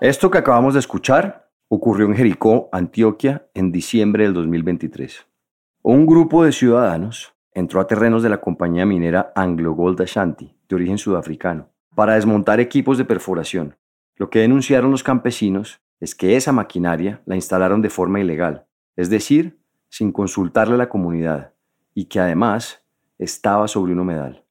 Esto que acabamos de escuchar ocurrió en Jericó, Antioquia, en diciembre del 2023. Un grupo de ciudadanos entró a terrenos de la compañía minera Anglo Gold Ashanti, de origen sudafricano, para desmontar equipos de perforación. Lo que denunciaron los campesinos es que esa maquinaria la instalaron de forma ilegal, es decir, sin consultarle a la comunidad, y que además estaba sobre un humedal.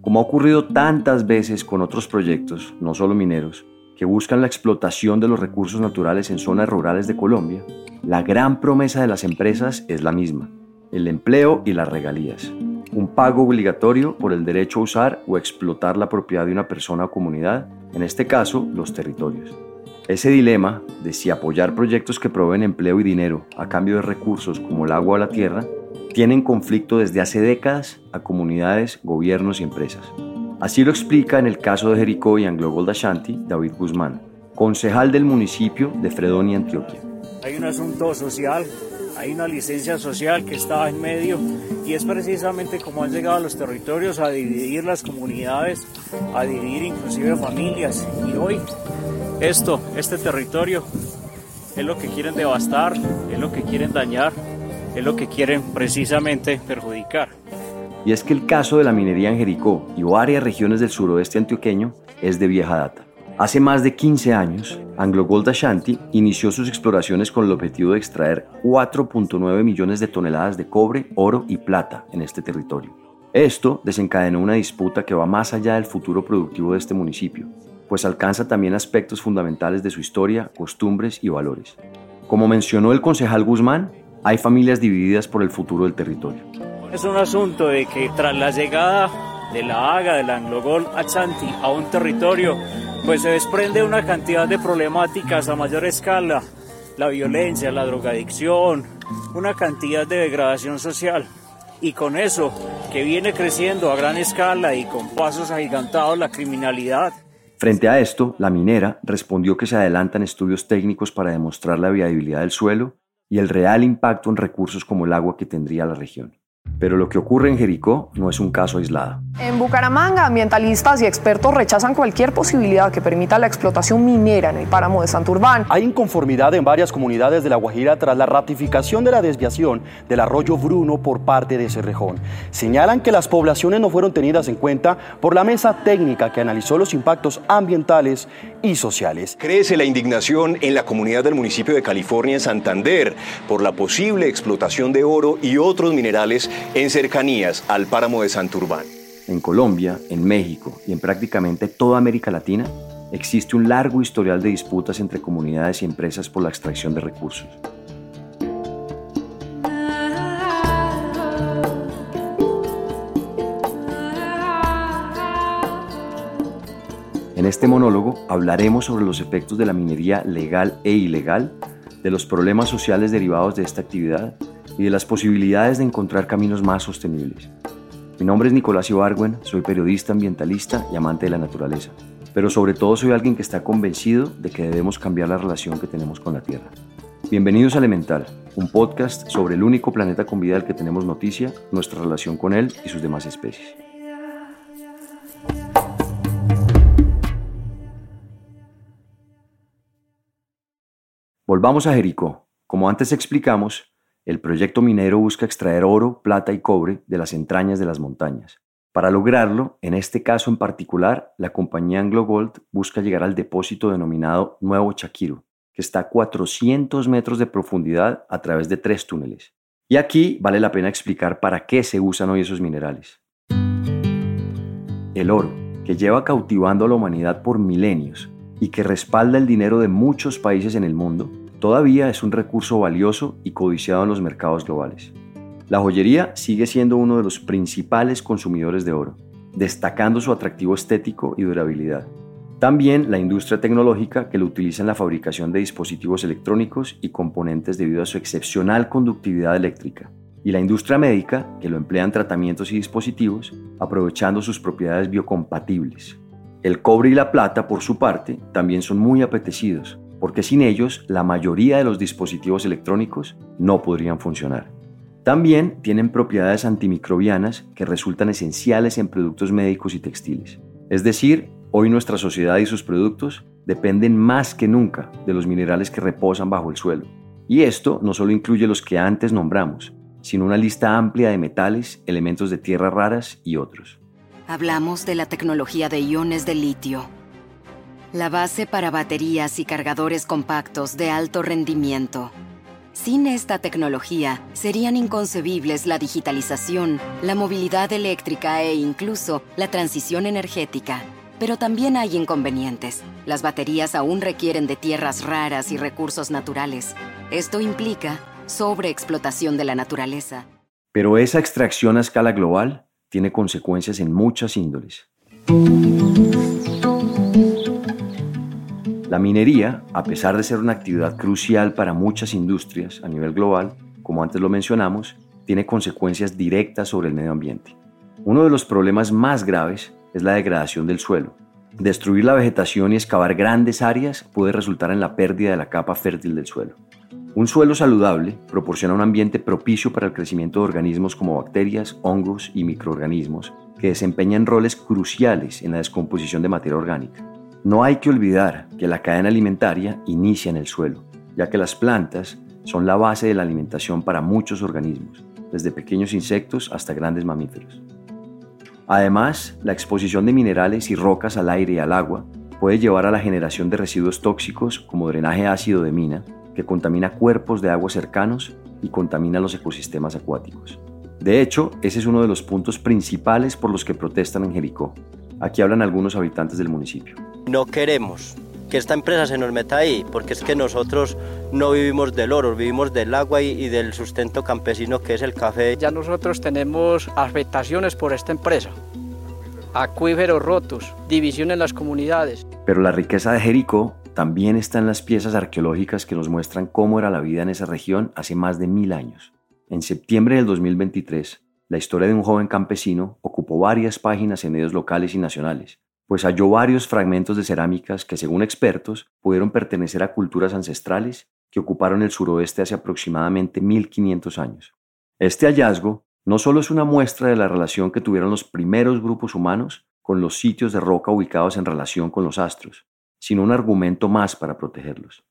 Como ha ocurrido tantas veces con otros proyectos, no solo mineros, que buscan la explotación de los recursos naturales en zonas rurales de Colombia, la gran promesa de las empresas es la misma, el empleo y las regalías. Un pago obligatorio por el derecho a usar o explotar la propiedad de una persona o comunidad, en este caso los territorios. Ese dilema de si apoyar proyectos que proveen empleo y dinero a cambio de recursos como el agua o la tierra, tiene en conflicto desde hace décadas a comunidades, gobiernos y empresas. Así lo explica en el caso de Jericó y Anglo Gold Ashanti David Guzmán, concejal del municipio de Fredonia, Antioquia. Hay un asunto social, hay una licencia social que está en medio y es precisamente como han llegado a los territorios a dividir las comunidades, a dividir inclusive familias. Y hoy esto, este territorio, es lo que quieren devastar, es lo que quieren dañar, es lo que quieren precisamente perjudicar. Y es que el caso de la minería en Jericó y varias regiones del suroeste antioqueño es de vieja data. Hace más de 15 años, Anglo Gold Ashanti inició sus exploraciones con el objetivo de extraer 4.9 millones de toneladas de cobre, oro y plata en este territorio. Esto desencadenó una disputa que va más allá del futuro productivo de este municipio, pues alcanza también aspectos fundamentales de su historia, costumbres y valores. Como mencionó el concejal Guzmán, hay familias divididas por el futuro del territorio. Es un asunto de que tras la llegada de la AGA, del Anglogol Achanti a un territorio, pues se desprende una cantidad de problemáticas a mayor escala, la violencia, la drogadicción, una cantidad de degradación social. Y con eso, que viene creciendo a gran escala y con pasos agigantados la criminalidad. Frente a esto, la minera respondió que se adelantan estudios técnicos para demostrar la viabilidad del suelo y el real impacto en recursos como el agua que tendría la región. Pero lo que ocurre en Jericó no es un caso aislado. En Bucaramanga, ambientalistas y expertos rechazan cualquier posibilidad que permita la explotación minera en el páramo de Santurbán. Hay inconformidad en varias comunidades de La Guajira tras la ratificación de la desviación del arroyo Bruno por parte de Cerrejón. Señalan que las poblaciones no fueron tenidas en cuenta por la mesa técnica que analizó los impactos ambientales y sociales. Crece la indignación en la comunidad del municipio de California en Santander por la posible explotación de oro y otros minerales en cercanías al páramo de Santurbán. En Colombia, en México y en prácticamente toda América Latina existe un largo historial de disputas entre comunidades y empresas por la extracción de recursos. En este monólogo hablaremos sobre los efectos de la minería legal e ilegal, de los problemas sociales derivados de esta actividad y de las posibilidades de encontrar caminos más sostenibles. Mi nombre es Nicolás Ibargüen, soy periodista ambientalista y amante de la naturaleza, pero sobre todo soy alguien que está convencido de que debemos cambiar la relación que tenemos con la Tierra. Bienvenidos a Elemental, un podcast sobre el único planeta con vida del que tenemos noticia, nuestra relación con él y sus demás especies. Volvamos a Jericó. Como antes explicamos, el proyecto minero busca extraer oro, plata y cobre de las entrañas de las montañas. Para lograrlo, en este caso en particular, la compañía Anglo Gold busca llegar al depósito denominado Nuevo Chaquiro, que está a 400 metros de profundidad a través de tres túneles. Y aquí vale la pena explicar para qué se usan hoy esos minerales. El oro, que lleva cautivando a la humanidad por milenios y que respalda el dinero de muchos países en el mundo, todavía es un recurso valioso y codiciado en los mercados globales. La joyería sigue siendo uno de los principales consumidores de oro, destacando su atractivo estético y durabilidad. También la industria tecnológica que lo utiliza en la fabricación de dispositivos electrónicos y componentes debido a su excepcional conductividad eléctrica. Y la industria médica que lo emplea en tratamientos y dispositivos aprovechando sus propiedades biocompatibles. El cobre y la plata, por su parte, también son muy apetecidos, porque sin ellos la mayoría de los dispositivos electrónicos no podrían funcionar. También tienen propiedades antimicrobianas que resultan esenciales en productos médicos y textiles. Es decir, hoy nuestra sociedad y sus productos dependen más que nunca de los minerales que reposan bajo el suelo. Y esto no solo incluye los que antes nombramos, sino una lista amplia de metales, elementos de tierras raras y otros. Hablamos de la tecnología de iones de litio, la base para baterías y cargadores compactos de alto rendimiento. Sin esta tecnología, serían inconcebibles la digitalización, la movilidad eléctrica e incluso la transición energética. Pero también hay inconvenientes. Las baterías aún requieren de tierras raras y recursos naturales. Esto implica sobreexplotación de la naturaleza. Pero esa extracción a escala global tiene consecuencias en muchas índoles. La minería, a pesar de ser una actividad crucial para muchas industrias a nivel global, como antes lo mencionamos, tiene consecuencias directas sobre el medio ambiente. Uno de los problemas más graves es la degradación del suelo. Destruir la vegetación y excavar grandes áreas puede resultar en la pérdida de la capa fértil del suelo. Un suelo saludable proporciona un ambiente propicio para el crecimiento de organismos como bacterias, hongos y microorganismos que desempeñan roles cruciales en la descomposición de materia orgánica. No hay que olvidar que la cadena alimentaria inicia en el suelo, ya que las plantas son la base de la alimentación para muchos organismos, desde pequeños insectos hasta grandes mamíferos. Además, la exposición de minerales y rocas al aire y al agua puede llevar a la generación de residuos tóxicos como drenaje ácido de mina, que contamina cuerpos de agua cercanos y contamina los ecosistemas acuáticos. De hecho, ese es uno de los puntos principales por los que protestan en Jericó. Aquí hablan algunos habitantes del municipio. No queremos que esta empresa se nos meta ahí, porque es que nosotros no vivimos del oro, vivimos del agua y, del sustento campesino que es el café. Ya nosotros tenemos afectaciones por esta empresa, acuíferos rotos, división en las comunidades. Pero la riqueza de Jericó también está en las piezas arqueológicas que nos muestran cómo era la vida en esa región hace más de mil años. En septiembre del 2023, la historia de un joven campesino ocupó varias páginas en medios locales y nacionales, pues halló varios fragmentos de cerámicas que, según expertos, pudieron pertenecer a culturas ancestrales que ocuparon el suroeste hace aproximadamente 1500 años. Este hallazgo no solo es una muestra de la relación que tuvieron los primeros grupos humanos con los sitios de roca ubicados en relación con los astros, sino un argumento más para protegerlos.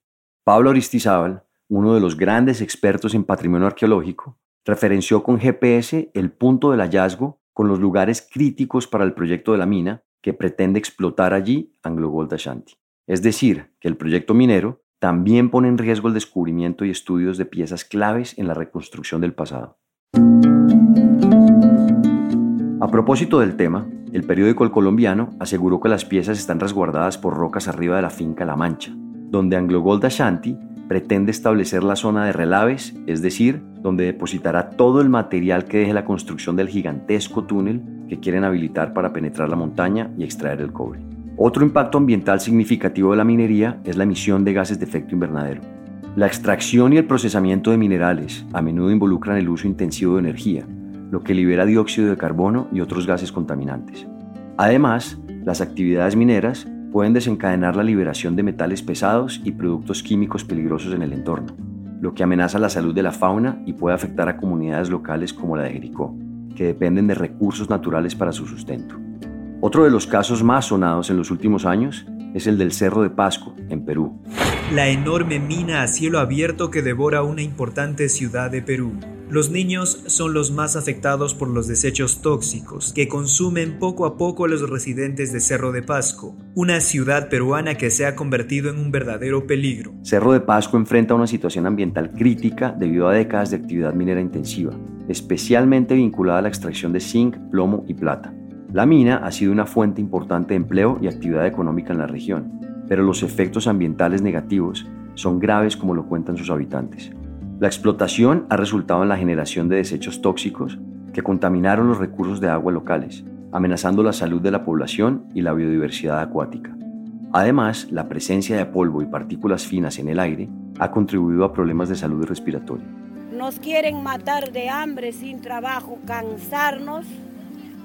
Pablo Aristizábal, uno de los grandes expertos en patrimonio arqueológico, referenció con GPS el punto del hallazgo con los lugares críticos para el proyecto de la mina que pretende explotar allí Anglo Gold Ashanti. Es decir, que el proyecto minero también pone en riesgo el descubrimiento y estudios de piezas claves en la reconstrucción del pasado. A propósito del tema, el periódico El Colombiano aseguró que las piezas están resguardadas por rocas arriba de la finca La Mancha, donde Anglo Gold Ashanti pretende establecer la zona de relaves, es decir, donde depositará todo el material que deje la construcción del gigantesco túnel que quieren habilitar para penetrar la montaña y extraer el cobre. Otro impacto ambiental significativo de la minería es la emisión de gases de efecto invernadero. La extracción y el procesamiento de minerales a menudo involucran el uso intensivo de energía, lo que libera dióxido de carbono y otros gases contaminantes. Además, las actividades mineras pueden desencadenar la liberación de metales pesados y productos químicos peligrosos en el entorno, lo que amenaza la salud de la fauna y puede afectar a comunidades locales como la de Jericó que dependen de recursos naturales para su sustento. Otro de los casos más sonados en los últimos años es el del Cerro de Pasco, en Perú. La enorme mina a cielo abierto que devora una importante ciudad de Perú. Los niños son los más afectados por los desechos tóxicos que consumen poco a poco los residentes de Cerro de Pasco, una ciudad peruana que se ha convertido en un verdadero peligro. Cerro de Pasco enfrenta una situación ambiental crítica debido a décadas de actividad minera intensiva, especialmente vinculada a la extracción de zinc, plomo y plata. La mina ha sido una fuente importante de empleo y actividad económica en la región, pero los efectos ambientales negativos son graves como lo cuentan sus habitantes. La explotación ha resultado en la generación de desechos tóxicos que contaminaron los recursos de agua locales, amenazando la salud de la población y la biodiversidad acuática. Además, la presencia de polvo y partículas finas en el aire ha contribuido a problemas de salud respiratoria. Nos quieren matar de hambre sin trabajo, cansarnos,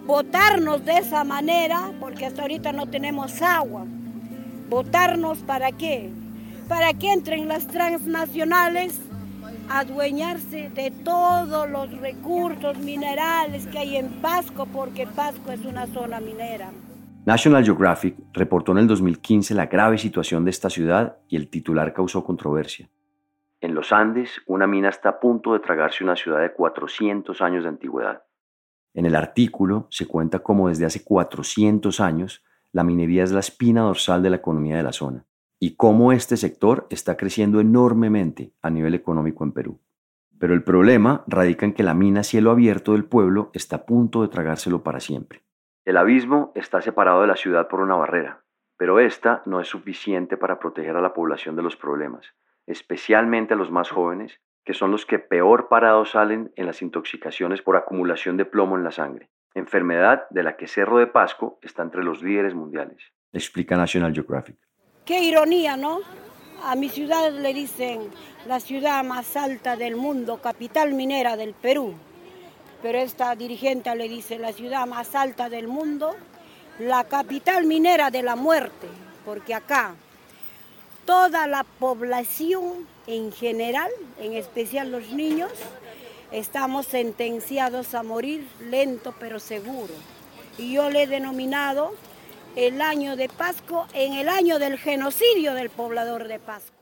botarnos de esa manera, porque hasta ahorita no tenemos agua. ¿Votarnos para qué? Para que entren las transnacionales adueñarse de todos los recursos minerales que hay en Pasco, porque Pasco es una zona minera. National Geographic reportó en el 2015 la grave situación de esta ciudad y el titular causó controversia. En los Andes, una mina está a punto de tragarse una ciudad de 400 años de antigüedad. En el artículo se cuenta cómo desde hace 400 años la minería es la espina dorsal de la economía de la zona y cómo este sector está creciendo enormemente a nivel económico en Perú. Pero el problema radica en que la mina cielo abierto del pueblo está a punto de tragárselo para siempre. El abismo está separado de la ciudad por una barrera, pero esta no es suficiente para proteger a la población de los problemas, especialmente a los más jóvenes, que son los que peor parados salen en las intoxicaciones por acumulación de plomo en la sangre, enfermedad de la que Cerro de Pasco está entre los líderes mundiales, explica National Geographic. Qué ironía, ¿no? A mi ciudad le dicen la ciudad más alta del mundo, capital minera del Perú. Pero esta dirigente le dice la ciudad más alta del mundo, la capital minera de la muerte, porque acá toda la población en general, en especial los niños, estamos sentenciados a morir lento pero seguro. Y yo le he denominado el año de Pasco en el año del genocidio del poblador de Pasco.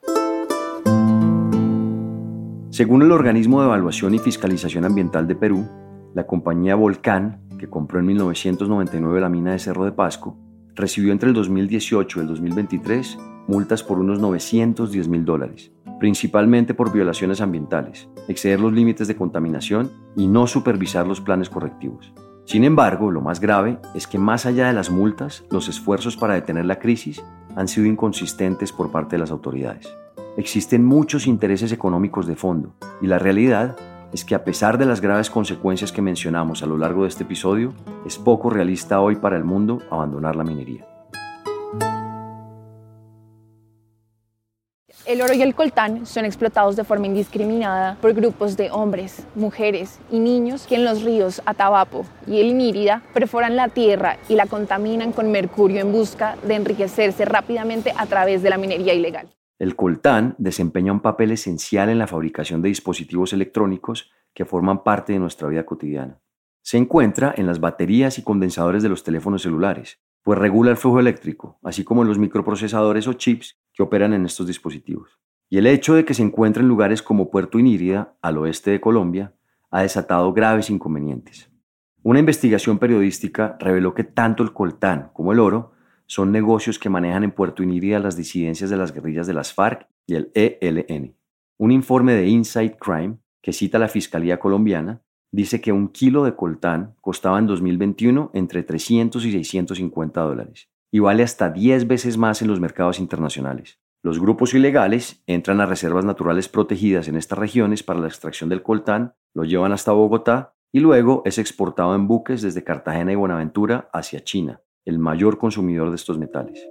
Según el Organismo de Evaluación y Fiscalización Ambiental de Perú, la compañía Volcán, que compró en 1999 la mina de Cerro de Pasco, recibió entre el 2018 y el 2023 multas por unos 910 mil dólares, principalmente por violaciones ambientales, exceder los límites de contaminación y no supervisar los planes correctivos. Sin embargo, lo más grave es que más allá de las multas, los esfuerzos para detener la crisis han sido inconsistentes por parte de las autoridades. Existen muchos intereses económicos de fondo y la realidad es que a pesar de las graves consecuencias que mencionamos a lo largo de este episodio, es poco realista hoy para el mundo abandonar la minería. El oro y el coltán son explotados de forma indiscriminada por grupos de hombres, mujeres y niños que en los ríos Atabapo y el Inírida perforan la tierra y la contaminan con mercurio en busca de enriquecerse rápidamente a través de la minería ilegal. El coltán desempeña un papel esencial en la fabricación de dispositivos electrónicos que forman parte de nuestra vida cotidiana. Se encuentra en las baterías y condensadores de los teléfonos celulares, pues regula el flujo eléctrico, así como en los microprocesadores o chips que operan en estos dispositivos. Y el hecho de que se encuentre en lugares como Puerto Inírida, al oeste de Colombia, ha desatado graves inconvenientes. Una investigación periodística reveló que tanto el coltán como el oro son negocios que manejan en Puerto Inírida las disidencias de las guerrillas de las FARC y el ELN. Un informe de Inside Crime, que cita la Fiscalía colombiana, dice que un kilo de coltán costaba en 2021 entre 300 y 650 dólares y vale hasta 10 veces más en los mercados internacionales. Los grupos ilegales entran a reservas naturales protegidas en estas regiones para la extracción del coltán, lo llevan hasta Bogotá y luego es exportado en buques desde Cartagena y Buenaventura hacia China, el mayor consumidor de estos metales.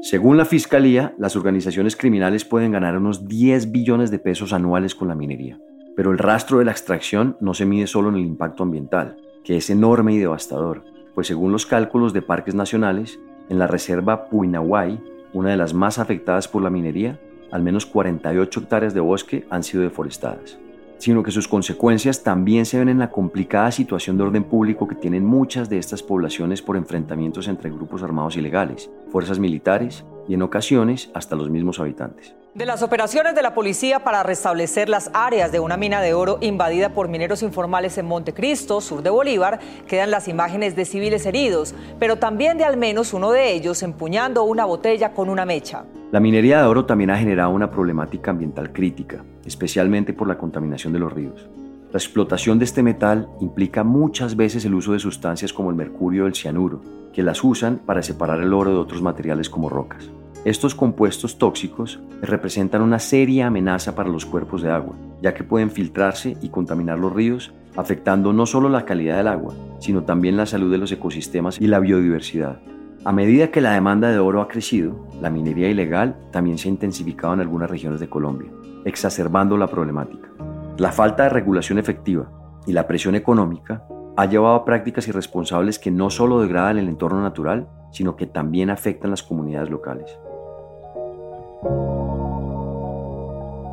Según la Fiscalía, las organizaciones criminales pueden ganar unos 10 billones de pesos anuales con la minería. Pero el rastro de la extracción no se mide solo en el impacto ambiental, que es enorme y devastador, pues según los cálculos de parques nacionales, en la reserva Puinahuay, una de las más afectadas por la minería, al menos 48 hectáreas de bosque han sido deforestadas, sino que sus consecuencias también se ven en la complicada situación de orden público que tienen muchas de estas poblaciones por enfrentamientos entre grupos armados ilegales, fuerzas militares y en ocasiones hasta los mismos habitantes. De las operaciones de la policía para restablecer las áreas de una mina de oro invadida por mineros informales en Montecristo, sur de Bolívar, quedan las imágenes de civiles heridos, pero también de al menos uno de ellos empuñando una botella con una mecha. La minería de oro también ha generado una problemática ambiental crítica, especialmente por la contaminación de los ríos. La explotación de este metal implica muchas veces el uso de sustancias como el mercurio o el cianuro, que las usan para separar el oro de otros materiales como rocas. Estos compuestos tóxicos representan una seria amenaza para los cuerpos de agua, ya que pueden filtrarse y contaminar los ríos, afectando no solo la calidad del agua, sino también la salud de los ecosistemas y la biodiversidad. A medida que la demanda de oro ha crecido, la minería ilegal también se ha intensificado en algunas regiones de Colombia, exacerbando la problemática. La falta de regulación efectiva y la presión económica ha llevado a prácticas irresponsables que no solo degradan el entorno natural, sino que también afectan las comunidades locales.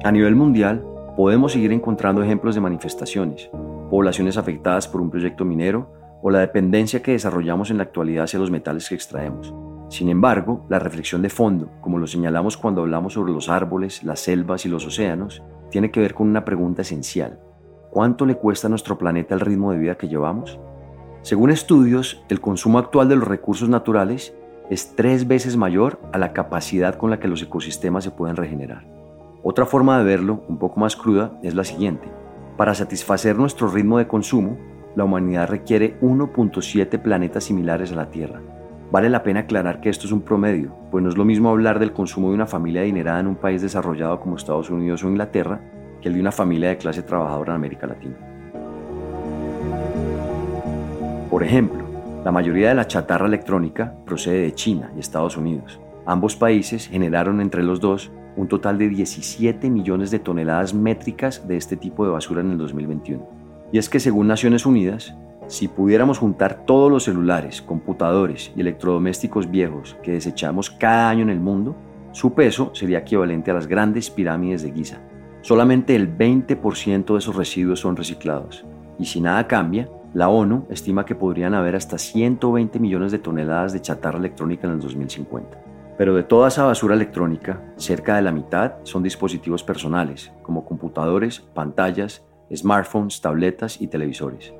A nivel mundial, podemos seguir encontrando ejemplos de manifestaciones, poblaciones afectadas por un proyecto minero o la dependencia que desarrollamos en la actualidad hacia los metales que extraemos. Sin embargo, la reflexión de fondo, como lo señalamos cuando hablamos sobre los árboles, las selvas y los océanos, tiene que ver con una pregunta esencial. ¿Cuánto le cuesta a nuestro planeta el ritmo de vida que llevamos? Según estudios, el consumo actual de los recursos naturales es tres veces mayor a la capacidad con la que los ecosistemas se pueden regenerar. Otra forma de verlo, un poco más cruda, es la siguiente. Para satisfacer nuestro ritmo de consumo, la humanidad requiere 1.7 planetas similares a la Tierra. Vale la pena aclarar que esto es un promedio, pues no es lo mismo hablar del consumo de una familia adinerada en un país desarrollado como Estados Unidos o Inglaterra que el de una familia de clase trabajadora en América Latina. Por ejemplo, la mayoría de la chatarra electrónica procede de China y Estados Unidos. Ambos países generaron entre los dos un total de 17 millones de toneladas métricas de este tipo de basura en el 2021. Y es que según Naciones Unidas, si pudiéramos juntar todos los celulares, computadores y electrodomésticos viejos que desechamos cada año en el mundo, su peso sería equivalente a las grandes pirámides de Giza. Solamente el 20% de esos residuos son reciclados. Y si nada cambia, la ONU estima que podrían haber hasta 120 millones de toneladas de chatarra electrónica en el 2050. Pero de toda esa basura electrónica, cerca de la mitad son dispositivos personales, como computadores, pantallas, smartphones, tabletas y televisores.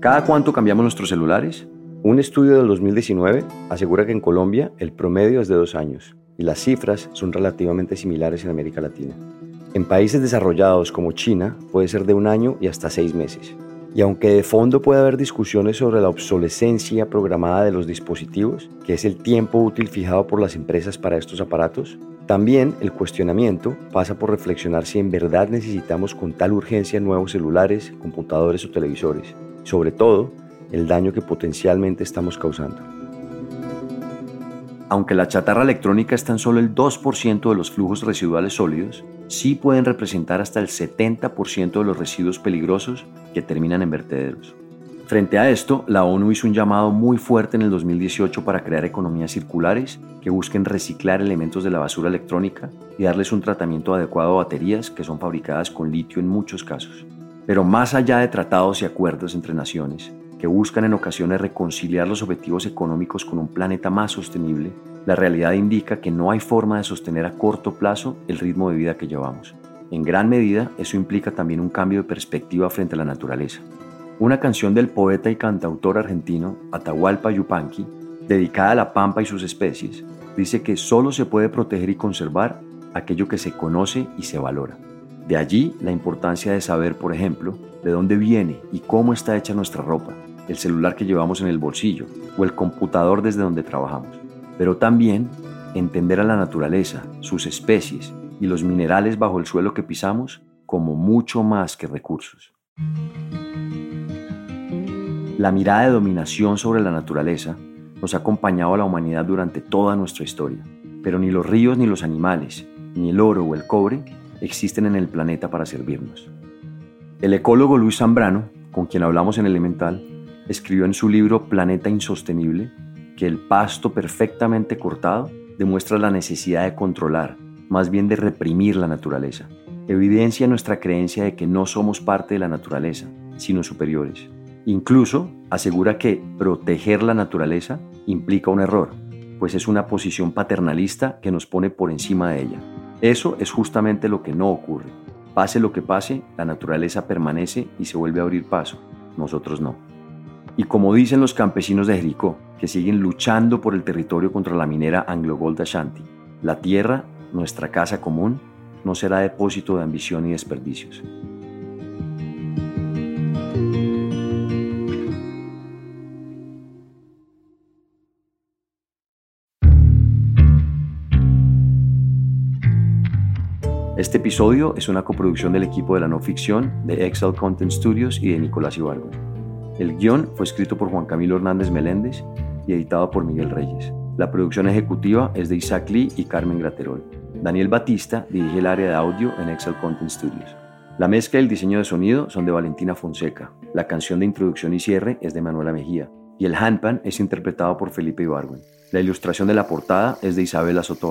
¿Cada cuánto cambiamos nuestros celulares? Un estudio del 2019 asegura que en Colombia el promedio es de dos años y las cifras son relativamente similares en América Latina. En países desarrollados como China puede ser de un año y hasta seis meses. Y aunque de fondo puede haber discusiones sobre la obsolescencia programada de los dispositivos, que es el tiempo útil fijado por las empresas para estos aparatos, también el cuestionamiento pasa por reflexionar si en verdad necesitamos con tal urgencia nuevos celulares, computadores o televisores, sobre todo el daño que potencialmente estamos causando. Aunque la chatarra electrónica es tan solo el 2% de los flujos residuales sólidos, sí pueden representar hasta el 70% de los residuos peligrosos que terminan en vertederos. Frente a esto, la ONU hizo un llamado muy fuerte en el 2018 para crear economías circulares que busquen reciclar elementos de la basura electrónica y darles un tratamiento adecuado a baterías que son fabricadas con litio en muchos casos. Pero más allá de tratados y acuerdos entre naciones, que buscan en ocasiones reconciliar los objetivos económicos con un planeta más sostenible, la realidad indica que no hay forma de sostener a corto plazo el ritmo de vida que llevamos. En gran medida, eso implica también un cambio de perspectiva frente a la naturaleza. Una canción del poeta y cantautor argentino Atahualpa Yupanqui, dedicada a la pampa y sus especies, dice que solo se puede proteger y conservar aquello que se conoce y se valora. De allí la importancia de saber, por ejemplo, de dónde viene y cómo está hecha nuestra ropa, el celular que llevamos en el bolsillo o el computador desde donde trabajamos. Pero también entender a la naturaleza, sus especies y los minerales bajo el suelo que pisamos como mucho más que recursos. La mirada de dominación sobre la naturaleza nos ha acompañado a la humanidad durante toda nuestra historia, pero ni los ríos ni los animales, ni el oro o el cobre existen en el planeta para servirnos. El ecólogo Luis Zambrano, con quien hablamos en Elemental, escribió en su libro Planeta Insostenible que el pasto perfectamente cortado demuestra la necesidad de controlar, más bien de reprimir la naturaleza. Evidencia nuestra creencia de que no somos parte de la naturaleza, sino superiores. Incluso asegura que proteger la naturaleza implica un error, pues es una posición paternalista que nos pone por encima de ella. Eso es justamente lo que no ocurre. Pase lo que pase, la naturaleza permanece y se vuelve a abrir paso. Nosotros no. Y como dicen los campesinos de Jericó, que siguen luchando por el territorio contra la minera Anglo Gold Ashanti, la tierra, nuestra casa común, no será depósito de ambición y desperdicios. Este episodio es una coproducción del equipo de la no ficción de Excel Content Studios y de Nicolás Ibargo. El guion fue escrito por Juan Camilo Hernández Meléndez y editado por Miguel Reyes. La producción ejecutiva es de Isaac Lee y Carmen Graterol. Daniel Batista dirige el área de audio en Excel Content Studios. La mezcla y el diseño de sonido son de Valentina Fonseca. La canción de introducción y cierre es de Manuela Mejía. Y el handpan es interpretado por Felipe Ibargüen. La ilustración de la portada es de Isabela Soto